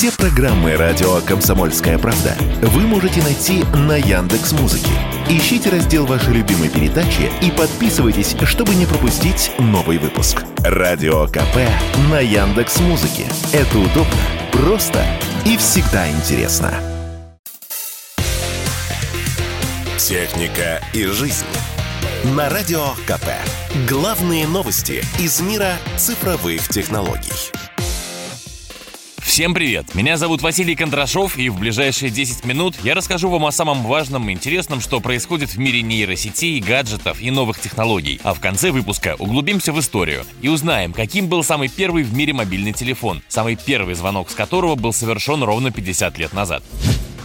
Все программы радио Комсомольская правда вы можете найти на Яндекс Музыке. Ищите раздел вашей любимой передачи и подписывайтесь, чтобы не пропустить новый выпуск. Радио КП на Яндекс Музыке. Это удобно, просто и всегда интересно. Техника и жизнь. На Радио КП. Главные новости из мира цифровых технологий. Всем привет! Меня зовут Василий Кондрашов, и в ближайшие 10 минут я расскажу вам о самом важном и интересном, что происходит в мире нейросетей, гаджетов и новых технологий. А в конце выпуска углубимся в историю и узнаем, каким был самый первый в мире мобильный телефон, самый первый звонок с которого был совершен ровно 50 лет назад.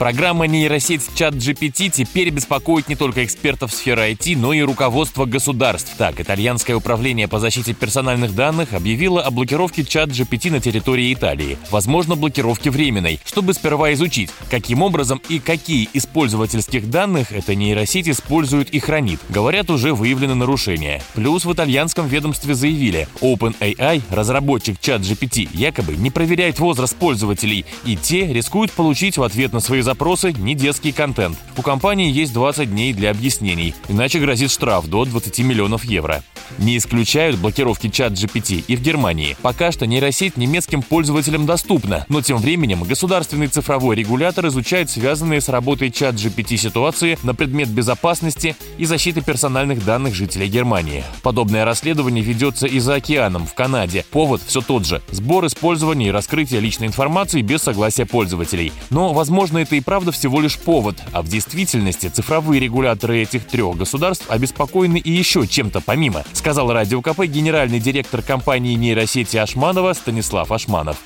Программа нейросеть ChatGPT теперь беспокоит не только экспертов сферы IT, но и руководство государств. Так, итальянское управление по защите персональных данных объявило о блокировке ChatGPT на территории Италии. Возможно, блокировки временной, чтобы сперва изучить, каким образом и какие из пользовательских данных эта нейросеть использует и хранит. Говорят, уже выявлены нарушения. Плюс в итальянском ведомстве заявили, OpenAI, разработчик ChatGPT, якобы не проверяет возраст пользователей, и те рискуют получить в ответ на свои запросы не детский контент. У компании есть 20 дней для объяснений, иначе грозит штраф до 20 миллионов евро. Не исключают блокировки чат GPT и в Германии. Пока что нейросеть немецким пользователям доступна, но тем временем государственный цифровой регулятор изучает связанные с работой чат GPT ситуации на предмет безопасности и защиты персональных данных жителей Германии. Подобное расследование ведется и за океаном, в Канаде. Повод все тот же – сбор, использование и раскрытие личной информации без согласия пользователей. Но, возможно, это и правда всего лишь повод, а в действительности цифровые регуляторы этих трех государств обеспокоены и еще чем-то помимо, сказал Радио КП генеральный директор компании нейросети Ашманова Станислав Ашманов.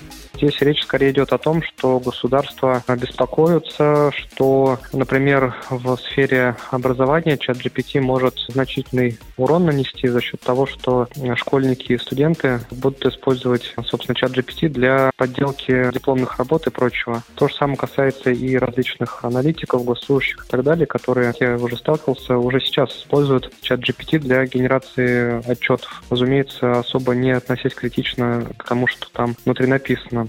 Здесь речь скорее идет о том, что государства беспокоятся, что, например, в сфере образования чат GPT может значительный урон нанести за счет того, что школьники и студенты будут использовать, собственно, чат GPT для подделки дипломных работ и прочего. То же самое касается и различных аналитиков, госслужащих и так далее, которые, я уже сталкивался, уже сейчас используют чат GPT для генерации отчетов. Разумеется, особо не относясь критично к тому, что там внутри написано.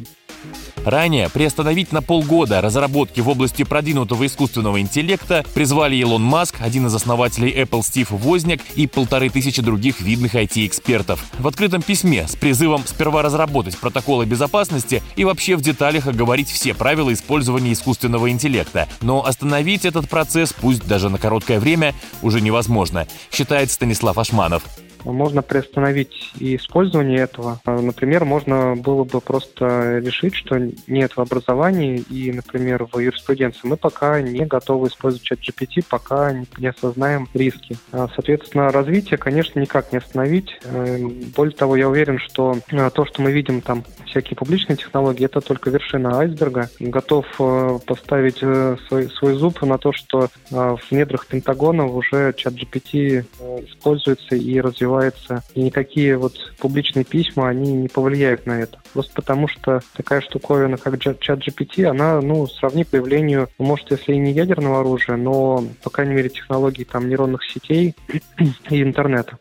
Ранее приостановить на полгода разработки в области продвинутого искусственного интеллекта призвали Илон Маск, один из основателей Apple Стив Возняк и полторы тысячи других видных IT-экспертов. В открытом письме с призывом сперва разработать протоколы безопасности и вообще в деталях оговорить все правила использования искусственного интеллекта. Но остановить этот процесс, пусть даже на короткое время, уже невозможно, считает Станислав Ашманов можно приостановить и использование этого. Например, можно было бы просто решить, что нет в образовании и, например, в юриспруденции мы пока не готовы использовать чат GPT, пока не осознаем риски. А, соответственно, развитие, конечно, никак не остановить. Э, более того, я уверен, что э, то, что мы видим там, всякие публичные технологии, это только вершина айсберга. Готов э, поставить свой, свой зуб на то, что в недрах Пентагона уже чат GPT используется и развивается развивается, и никакие вот публичные письма, они не повлияют на это. Просто потому что такая штуковина, как чат GPT, она, ну, сравни появлению, может, если и не ядерного оружия, но, по крайней мере, технологий там нейронных сетей и интернета.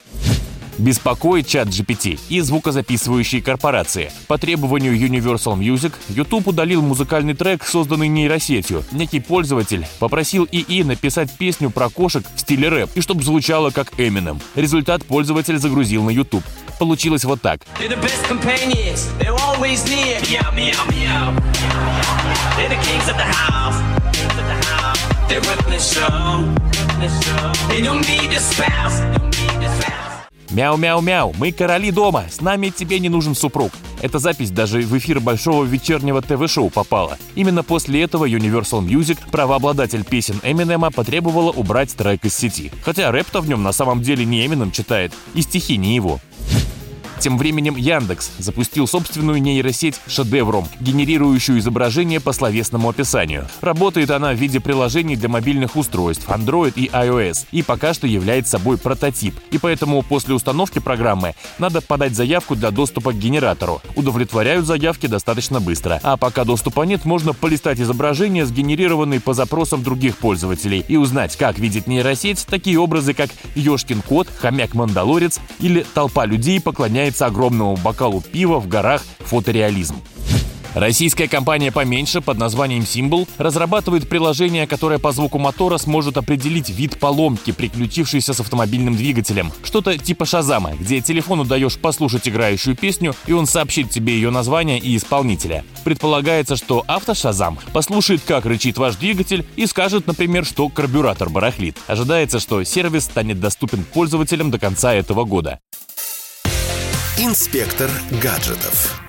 Беспокоит чат GPT и звукозаписывающие корпорации. По требованию Universal Music, YouTube удалил музыкальный трек, созданный нейросетью. Некий пользователь попросил ИИ написать песню про кошек в стиле рэп и чтобы звучало как Eminem. Результат пользователь загрузил на YouTube. Получилось вот так. They're running the show. They don't need a spouse. Мяу-мяу-мяу, мы короли дома, с нами тебе не нужен супруг. Эта запись даже в эфир большого вечернего ТВ-шоу попала. Именно после этого Universal Music, правообладатель песен Эминема, потребовала убрать трек из сети. Хотя рэп-то в нем на самом деле не Эминем читает, и стихи не его. Тем временем Яндекс запустил собственную нейросеть «Шедевром», генерирующую изображение по словесному описанию. Работает она в виде приложений для мобильных устройств Android и iOS и пока что является собой прототип. И поэтому после установки программы надо подать заявку для доступа к генератору. Удовлетворяют заявки достаточно быстро. А пока доступа нет, можно полистать изображения, сгенерированные по запросам других пользователей, и узнать, как видит нейросеть такие образы, как Ёшкин кот, хомяк-мандалорец или толпа людей поклоняется огромному бокалу пива в горах фотореализм. Российская компания поменьше под названием Symbol разрабатывает приложение, которое по звуку мотора сможет определить вид поломки, приключившейся с автомобильным двигателем. Что-то типа Шазама, где телефону даешь послушать играющую песню, и он сообщит тебе ее название и исполнителя. Предполагается, что автошазам послушает, как рычит ваш двигатель и скажет, например, что карбюратор барахлит. Ожидается, что сервис станет доступен пользователям до конца этого года. Инспектор гаджетов.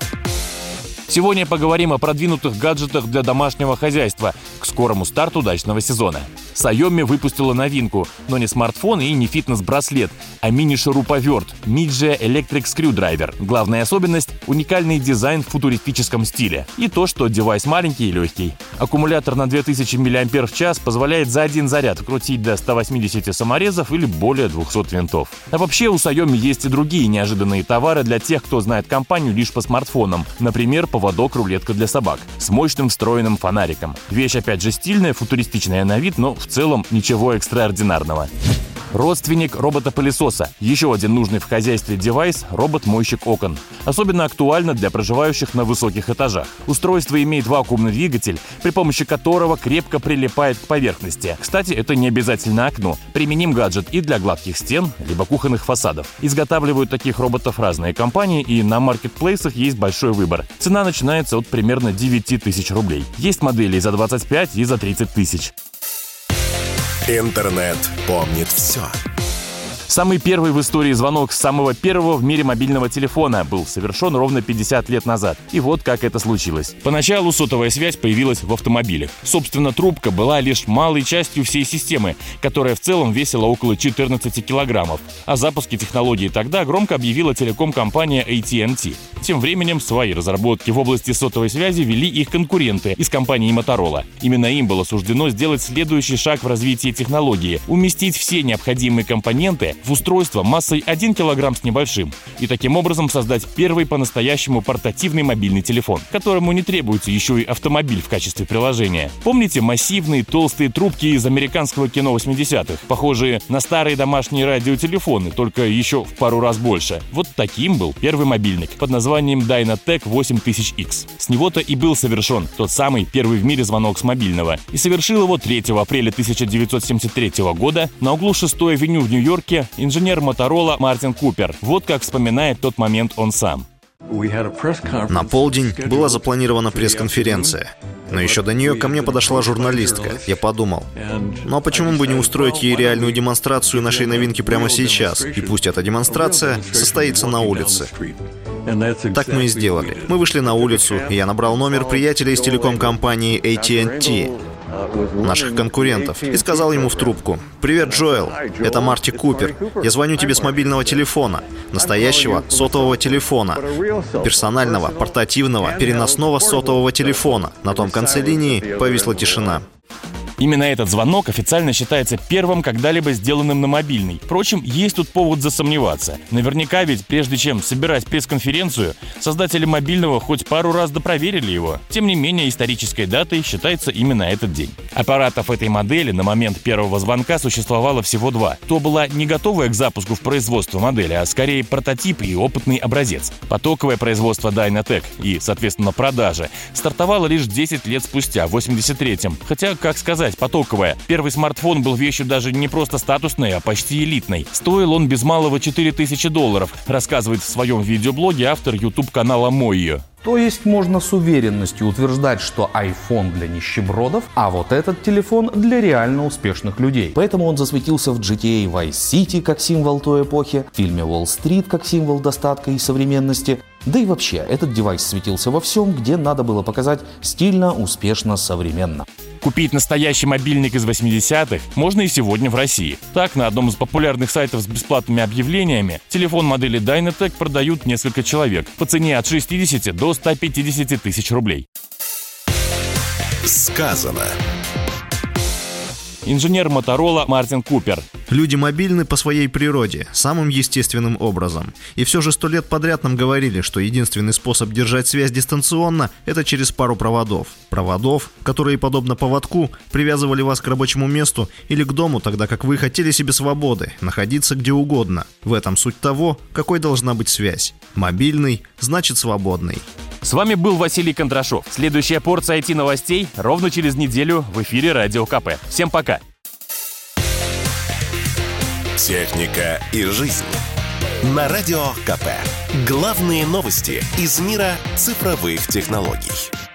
Сегодня поговорим о продвинутых гаджетах для домашнего хозяйства к скорому старту дачного сезона. Xiaomi выпустила новинку, но не смартфон и не фитнес-браслет, а мини-шуруповерт Midge Electric Screwdriver. Главная особенность – уникальный дизайн в футуристическом стиле. И то, что девайс маленький и легкий. Аккумулятор на 2000 мАч позволяет за один заряд крутить до 180 саморезов или более 200 винтов. А вообще у Xiaomi есть и другие неожиданные товары для тех, кто знает компанию лишь по смартфонам. Например, поводок-рулетка для собак с мощным встроенным фонариком. Вещь опять же стильная, футуристичная на вид, но в целом ничего экстраординарного. Родственник робота-пылесоса. Еще один нужный в хозяйстве девайс – робот-мойщик окон. Особенно актуально для проживающих на высоких этажах. Устройство имеет вакуумный двигатель, при помощи которого крепко прилипает к поверхности. Кстати, это не обязательно окно. Применим гаджет и для гладких стен, либо кухонных фасадов. Изготавливают таких роботов разные компании, и на маркетплейсах есть большой выбор. Цена начинается от примерно 9 тысяч рублей. Есть модели и за 25, и за 30 тысяч. Интернет помнит все. Самый первый в истории звонок с самого первого в мире мобильного телефона был совершен ровно 50 лет назад. И вот как это случилось. Поначалу сотовая связь появилась в автомобилях. Собственно, трубка была лишь малой частью всей системы, которая в целом весила около 14 килограммов. О запуске технологии тогда громко объявила телеком-компания AT&T. Тем временем свои разработки в области сотовой связи вели их конкуренты из компании Motorola. Именно им было суждено сделать следующий шаг в развитии технологии – уместить все необходимые компоненты в устройство массой 1 кг с небольшим и таким образом создать первый по-настоящему портативный мобильный телефон, которому не требуется еще и автомобиль в качестве приложения. Помните массивные толстые трубки из американского кино 80-х, похожие на старые домашние радиотелефоны, только еще в пару раз больше? Вот таким был первый мобильник под названием Dynatec 8000X. С него-то и был совершен тот самый первый в мире звонок с мобильного. И совершил его 3 апреля 1973 года на углу 6-й авеню в Нью-Йорке инженер Моторола Мартин Купер. Вот как вспоминает тот момент он сам. На полдень была запланирована пресс-конференция. Но еще до нее ко мне подошла журналистка. Я подумал, ну а почему бы не устроить ей реальную демонстрацию нашей новинки прямо сейчас? И пусть эта демонстрация состоится на улице. Так мы и сделали. Мы вышли на улицу, и я набрал номер приятеля из телеком-компании AT&T наших конкурентов, и сказал ему в трубку, «Привет, Джоэл, это Марти Купер. Я звоню тебе с мобильного телефона, настоящего сотового телефона, персонального, портативного, переносного сотового телефона». На том конце линии повисла тишина. Именно этот звонок официально считается первым когда-либо сделанным на мобильный. Впрочем, есть тут повод засомневаться. Наверняка ведь прежде чем собирать пресс-конференцию, создатели мобильного хоть пару раз допроверили его. Тем не менее, исторической датой считается именно этот день. Аппаратов этой модели на момент первого звонка существовало всего два. То была не готовая к запуску в производство модели, а скорее прототип и опытный образец. Потоковое производство Dynatec и, соответственно, продажа стартовало лишь 10 лет спустя, в 83-м. Хотя, как сказать, сказать, потоковая. Первый смартфон был вещью даже не просто статусной, а почти элитной. Стоил он без малого 4000 долларов, рассказывает в своем видеоблоге автор YouTube-канала «Мой то есть можно с уверенностью утверждать, что iPhone для нищебродов, а вот этот телефон для реально успешных людей. Поэтому он засветился в GTA Vice City как символ той эпохи, в фильме Wall Street как символ достатка и современности. Да и вообще, этот девайс светился во всем, где надо было показать стильно, успешно, современно. Купить настоящий мобильник из 80-х можно и сегодня в России. Так, на одном из популярных сайтов с бесплатными объявлениями телефон модели Dynatec продают несколько человек по цене от 60 до 150 тысяч рублей. Сказано. Инженер Моторола Мартин Купер. Люди мобильны по своей природе, самым естественным образом. И все же сто лет подряд нам говорили, что единственный способ держать связь дистанционно – это через пару проводов. Проводов, которые, подобно поводку, привязывали вас к рабочему месту или к дому, тогда как вы хотели себе свободы, находиться где угодно. В этом суть того, какой должна быть связь. Мобильный – значит свободный. С вами был Василий Кондрашов. Следующая порция IT-новостей ровно через неделю в эфире Радио КП. Всем пока. Техника и жизнь. На Радио КП. Главные новости из мира цифровых технологий.